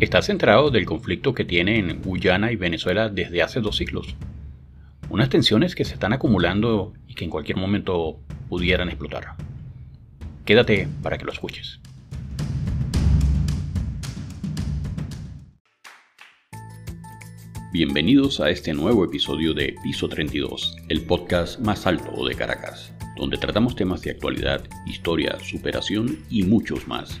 ¿Estás enterado del conflicto que tienen Guyana y Venezuela desde hace dos siglos? Unas tensiones que se están acumulando y que en cualquier momento pudieran explotar. Quédate para que lo escuches. Bienvenidos a este nuevo episodio de Piso 32, el podcast más alto de Caracas, donde tratamos temas de actualidad, historia, superación y muchos más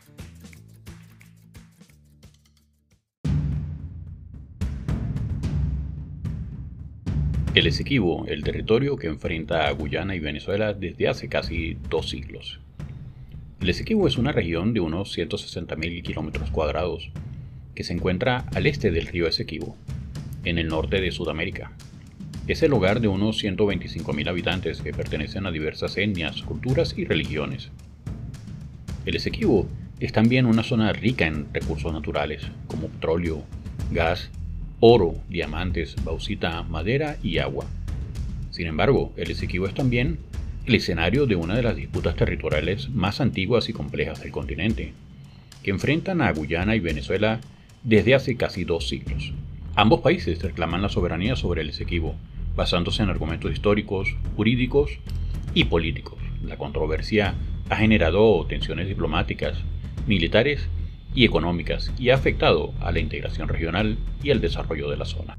El Esequibo, el territorio que enfrenta a Guyana y Venezuela desde hace casi dos siglos. El Esequibo es una región de unos 160.000 kilómetros cuadrados que se encuentra al este del río Esequibo, en el norte de Sudamérica. Es el hogar de unos 125.000 habitantes que pertenecen a diversas etnias, culturas y religiones. El Esequibo es también una zona rica en recursos naturales, como petróleo, gas oro, diamantes, bauxita, madera y agua. Sin embargo, el Esequibo es también el escenario de una de las disputas territoriales más antiguas y complejas del continente, que enfrentan a Guyana y Venezuela desde hace casi dos siglos. Ambos países reclaman la soberanía sobre el Esequibo, basándose en argumentos históricos, jurídicos y políticos. La controversia ha generado tensiones diplomáticas, militares y económicas y ha afectado a la integración regional y al desarrollo de la zona.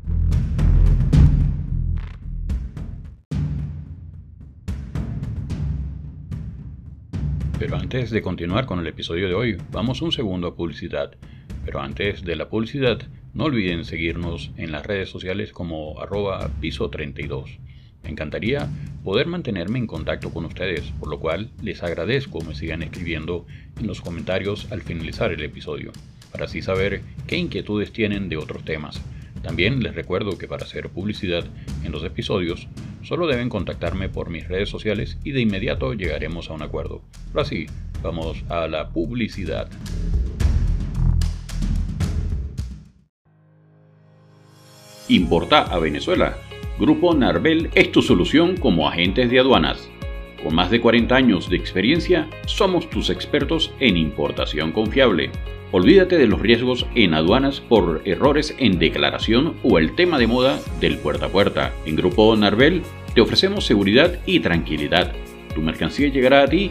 Pero antes de continuar con el episodio de hoy, vamos un segundo a publicidad. Pero antes de la publicidad, no olviden seguirnos en las redes sociales como arroba piso 32. Me encantaría poder mantenerme en contacto con ustedes, por lo cual les agradezco me sigan escribiendo en los comentarios al finalizar el episodio, para así saber qué inquietudes tienen de otros temas. También les recuerdo que para hacer publicidad en los episodios, solo deben contactarme por mis redes sociales y de inmediato llegaremos a un acuerdo. Ahora sí, vamos a la publicidad. Importa a Venezuela Grupo Narvel es tu solución como agentes de aduanas. Con más de 40 años de experiencia, somos tus expertos en importación confiable. Olvídate de los riesgos en aduanas por errores en declaración o el tema de moda del puerta a puerta. En Grupo Narvel te ofrecemos seguridad y tranquilidad tu mercancía llegará a ti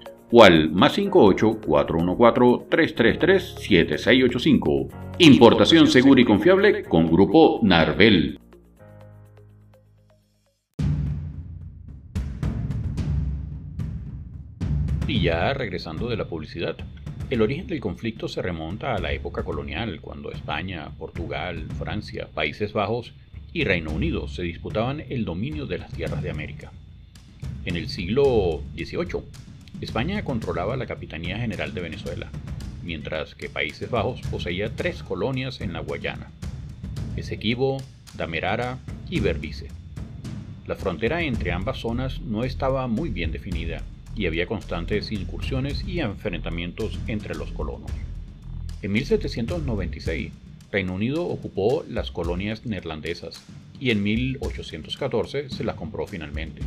o al más 58 414 333 7685. Importación segura y confiable con Grupo Narvel. Y ya regresando de la publicidad, el origen del conflicto se remonta a la época colonial, cuando España, Portugal, Francia, Países Bajos y Reino Unido se disputaban el dominio de las tierras de América. En el siglo XVIII, España controlaba la Capitanía General de Venezuela, mientras que Países Bajos poseía tres colonias en la Guayana, Esequibo, Damerara y Berbice. La frontera entre ambas zonas no estaba muy bien definida y había constantes incursiones y enfrentamientos entre los colonos. En 1796, Reino Unido ocupó las colonias neerlandesas y en 1814 se las compró finalmente.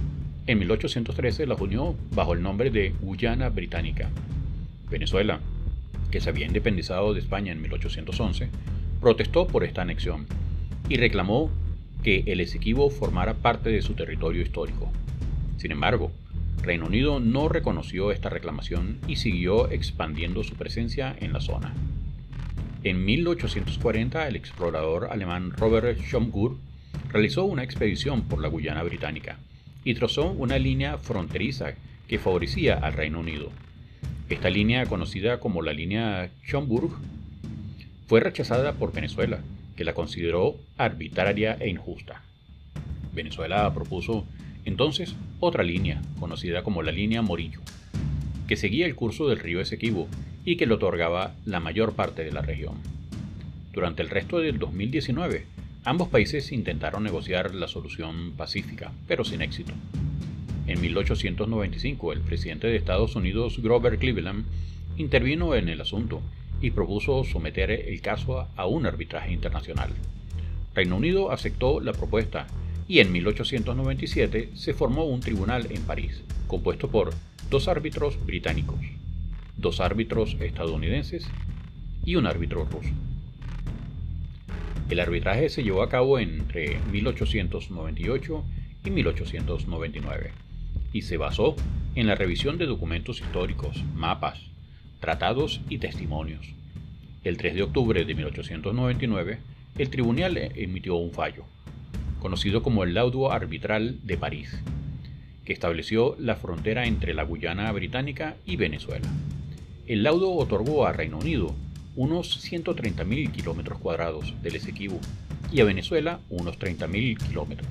En 1813 las unió bajo el nombre de Guyana Británica. Venezuela, que se había independizado de España en 1811, protestó por esta anexión y reclamó que el Esequibo formara parte de su territorio histórico. Sin embargo, Reino Unido no reconoció esta reclamación y siguió expandiendo su presencia en la zona. En 1840, el explorador alemán Robert Schomburg realizó una expedición por la Guyana británica y trazó una línea fronteriza que favorecía al Reino Unido. Esta línea, conocida como la línea Schomburg, fue rechazada por Venezuela, que la consideró arbitraria e injusta. Venezuela propuso entonces otra línea, conocida como la línea Morillo, que seguía el curso del río Esequibo y que le otorgaba la mayor parte de la región. Durante el resto del 2019, ambos países intentaron negociar la solución pacífica, pero sin éxito. En 1895, el presidente de Estados Unidos, Grover Cleveland, intervino en el asunto y propuso someter el caso a un arbitraje internacional. Reino Unido aceptó la propuesta y en 1897 se formó un tribunal en París, compuesto por dos árbitros británicos, dos árbitros estadounidenses y un árbitro ruso. El arbitraje se llevó a cabo entre 1898 y 1899 y se basó en la revisión de documentos históricos, mapas, tratados y testimonios. El 3 de octubre de 1899, el tribunal emitió un fallo, conocido como el Laudo Arbitral de París, que estableció la frontera entre la Guyana británica y Venezuela. El laudo otorgó a Reino Unido unos 130.000 kilómetros cuadrados del Esequibo y a Venezuela unos 30.000 kilómetros.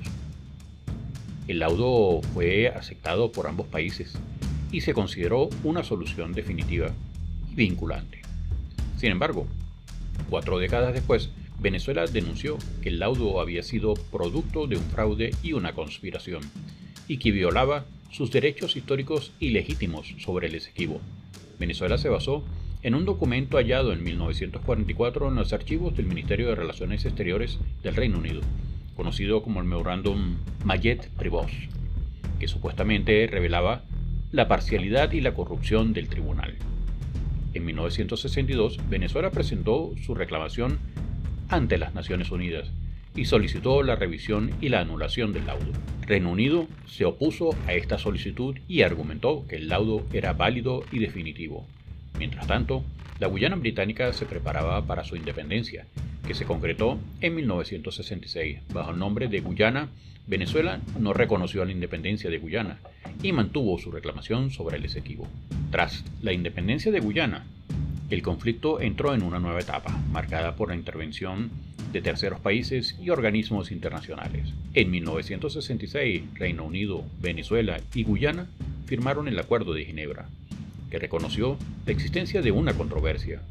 El laudo fue aceptado por ambos países y se consideró una solución definitiva y vinculante. Sin embargo, cuatro décadas después, Venezuela denunció que el laudo había sido producto de un fraude y una conspiración, y que violaba sus derechos históricos ilegítimos sobre el Esequibo. Venezuela se basó en un documento hallado en 1944 en los archivos del Ministerio de Relaciones Exteriores del Reino Unido, conocido como el Memorándum Mayet-Privos, que supuestamente revelaba la parcialidad y la corrupción del tribunal. En 1962, Venezuela presentó su reclamación ante las Naciones Unidas y solicitó la revisión y la anulación del laudo. Reino Unido se opuso a esta solicitud y argumentó que el laudo era válido y definitivo. Mientras tanto, la Guyana británica se preparaba para su independencia, que se concretó en 1966 bajo el nombre de Guyana. Venezuela no reconoció la independencia de Guyana y mantuvo su reclamación sobre el Esequibo. Tras la independencia de Guyana, el conflicto entró en una nueva etapa, marcada por la intervención de terceros países y organismos internacionales. En 1966, Reino Unido, Venezuela y Guyana firmaron el Acuerdo de Ginebra, reconoció la existencia de una controversia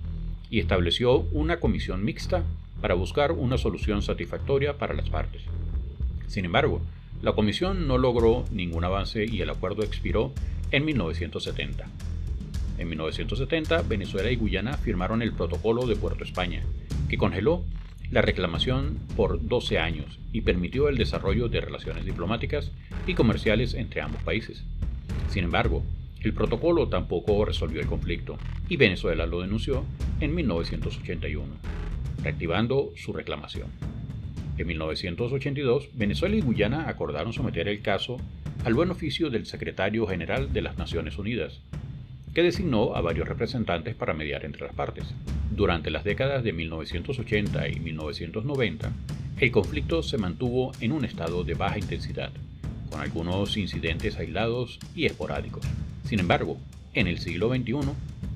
y estableció una comisión mixta para buscar una solución satisfactoria para las partes. Sin embargo, la comisión no logró ningún avance y el acuerdo expiró en 1970. En 1970, Venezuela y Guyana firmaron el Protocolo de Puerto España, que congeló la reclamación por 12 años y permitió el desarrollo de relaciones diplomáticas y comerciales entre ambos países. Sin embargo, el protocolo tampoco resolvió el conflicto y Venezuela lo denunció en 1981, reactivando su reclamación. En 1982, Venezuela y Guyana acordaron someter el caso al buen oficio del secretario general de las Naciones Unidas, que designó a varios representantes para mediar entre las partes. Durante las décadas de 1980 y 1990, el conflicto se mantuvo en un estado de baja intensidad, con algunos incidentes aislados y esporádicos. Sin embargo, en el siglo XXI,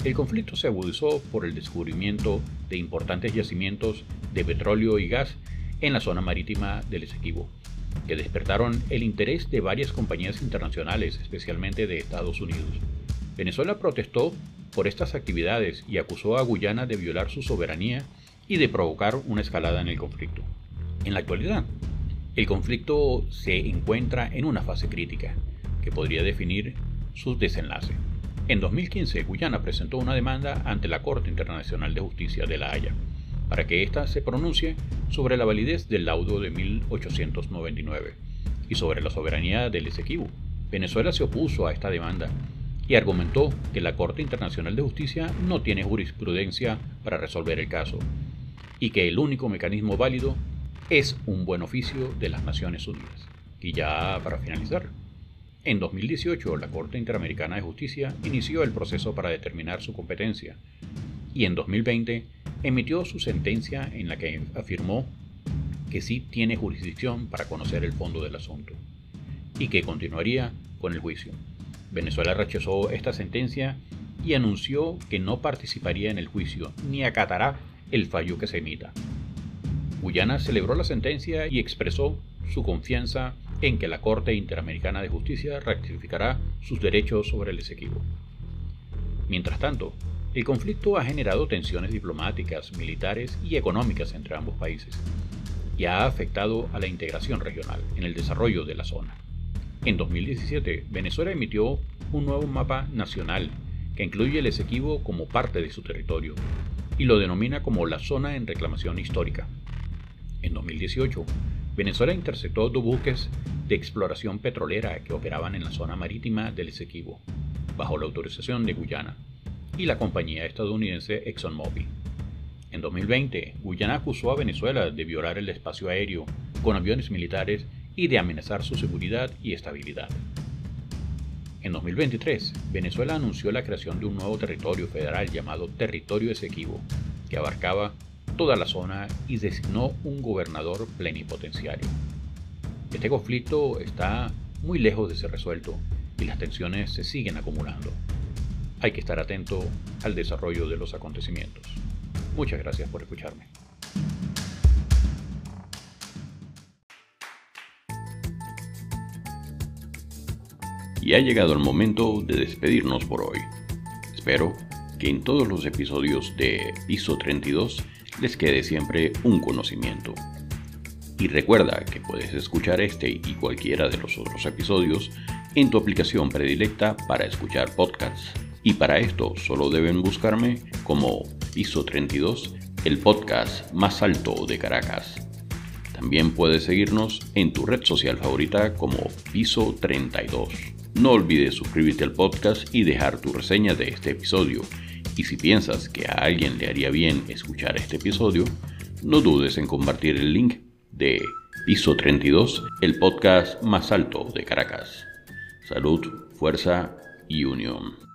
el conflicto se agudizó por el descubrimiento de importantes yacimientos de petróleo y gas en la zona marítima del Esequibo, que despertaron el interés de varias compañías internacionales, especialmente de Estados Unidos. Venezuela protestó por estas actividades y acusó a Guyana de violar su soberanía y de provocar una escalada en el conflicto. En la actualidad, el conflicto se encuentra en una fase crítica, que podría definir su desenlace. En 2015, Guyana presentó una demanda ante la Corte Internacional de Justicia de La Haya, para que ésta se pronuncie sobre la validez del laudo de 1899 y sobre la soberanía del Esequibo. Venezuela se opuso a esta demanda y argumentó que la Corte Internacional de Justicia no tiene jurisprudencia para resolver el caso y que el único mecanismo válido es un buen oficio de las Naciones Unidas. Y ya para finalizar, en 2018 la Corte Interamericana de Justicia inició el proceso para determinar su competencia y en 2020 emitió su sentencia en la que afirmó que sí tiene jurisdicción para conocer el fondo del asunto y que continuaría con el juicio. Venezuela rechazó esta sentencia y anunció que no participaría en el juicio ni acatará el fallo que se emita. Guyana celebró la sentencia y expresó su confianza en que la Corte Interamericana de Justicia rectificará sus derechos sobre el Esequibo. Mientras tanto, el conflicto ha generado tensiones diplomáticas, militares y económicas entre ambos países y ha afectado a la integración regional en el desarrollo de la zona. En 2017, Venezuela emitió un nuevo mapa nacional que incluye el Esequibo como parte de su territorio y lo denomina como la zona en reclamación histórica. En 2018, Venezuela interceptó dos buques de exploración petrolera que operaban en la zona marítima del Esequibo, bajo la autorización de Guyana, y la compañía estadounidense ExxonMobil. En 2020, Guyana acusó a Venezuela de violar el espacio aéreo con aviones militares y de amenazar su seguridad y estabilidad. En 2023, Venezuela anunció la creación de un nuevo territorio federal llamado Territorio Esequibo, que abarcaba toda la zona y designó un gobernador plenipotenciario. Este conflicto está muy lejos de ser resuelto y las tensiones se siguen acumulando hay que estar atento al desarrollo de los acontecimientos. Muchas gracias por escucharme. Y ha llegado el momento de despedirnos por hoy. Espero que en todos los episodios de Piso 32 les quede siempre un conocimiento. Y recuerda que puedes escuchar este y cualquiera de los otros episodios en tu aplicación predilecta para escuchar podcasts y para esto solo deben buscarme como Piso 32, el podcast más alto de Caracas. También puedes seguirnos en tu red social favorita como Piso 32. No olvides suscribirte al podcast y dejar tu reseña de este episodio. Y si piensas que a alguien le haría bien escuchar este episodio, no dudes en compartir el link de Piso 32, el podcast más alto de Caracas. Salud, fuerza y unión.